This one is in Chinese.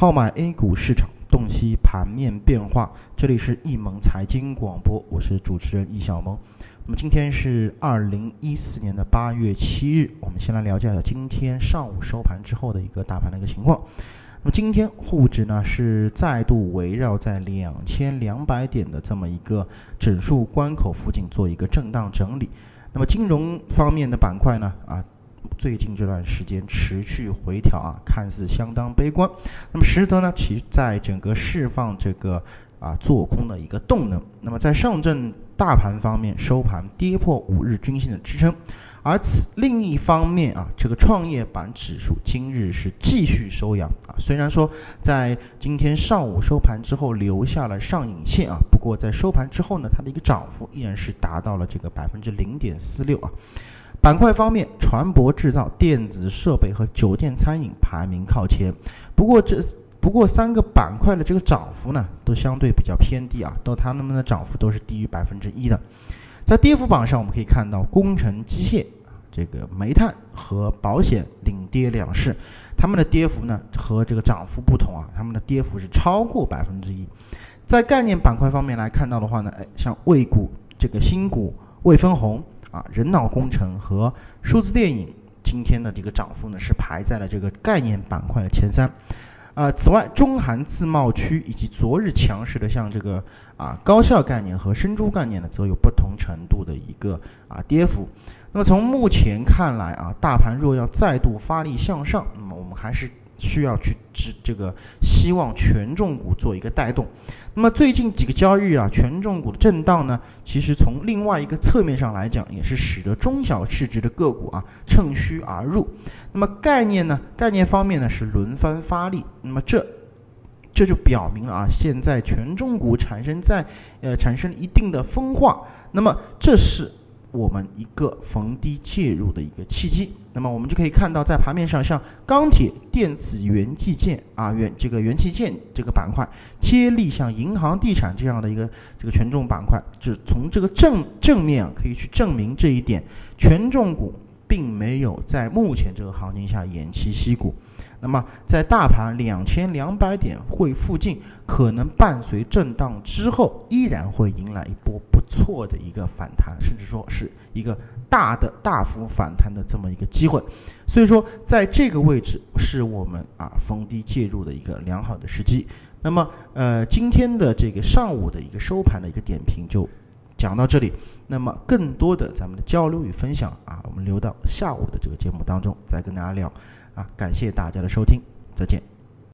号买 A 股市场，洞悉盘面变化。这里是易盟财经广播，我是主持人易小萌。那么今天是二零一四年的八月七日，我们先来了解一下今天上午收盘之后的一个大盘的一个情况。那么今天沪指呢是再度围绕在两千两百点的这么一个整数关口附近做一个震荡整理。那么金融方面的板块呢啊。最近这段时间持续回调啊，看似相当悲观。那么实则呢，其在整个释放这个啊做空的一个动能。那么在上证大盘方面，收盘跌破五日均线的支撑。而此另一方面啊，这个创业板指数今日是继续收阳啊。虽然说在今天上午收盘之后留下了上影线啊，不过在收盘之后呢，它的一个涨幅依然是达到了这个百分之零点四六啊。板块方面，船舶制造、电子设备和酒店餐饮排名靠前。不过这不过三个板块的这个涨幅呢，都相对比较偏低啊，都它们的涨幅都是低于百分之一的。在跌幅榜上，我们可以看到工程机械、这个煤炭和保险领跌两市，它们的跌幅呢和这个涨幅不同啊，它们的跌幅是超过百分之一。在概念板块方面来看到的话呢，哎，像魏股、这个新股、魏分红。啊，人脑工程和数字电影今天的这个涨幅呢，是排在了这个概念板块的前三。啊，此外，中韩自贸区以及昨日强势的像这个啊高效概念和生猪概念呢，则有不同程度的一个啊跌幅。那么从目前看来啊，大盘若要再度发力向上，那么我们还是。需要去支这个希望权重股做一个带动，那么最近几个交易啊，权重股的震荡呢，其实从另外一个侧面上来讲，也是使得中小市值的个股啊趁虚而入。那么概念呢，概念方面呢是轮番发力，那么这这就表明了啊，现在权重股产生在呃产生一定的分化，那么这是。我们一个逢低介入的一个契机，那么我们就可以看到，在盘面上，像钢铁、电子、元器件啊，元这个元器件这个板块接力，像银行、地产这样的一个这个权重板块，就从这个正正面啊，可以去证明这一点，权重股并没有在目前这个行情下偃旗息鼓。那么，在大盘两千两百点会附近，可能伴随震荡之后，依然会迎来一波不错的一个反弹，甚至说是一个大的大幅反弹的这么一个机会。所以说，在这个位置是我们啊逢低介入的一个良好的时机。那么，呃，今天的这个上午的一个收盘的一个点评就讲到这里。那么，更多的咱们的交流与分享啊，我们留到下午的这个节目当中再跟大家聊。啊，感谢大家的收听，再见。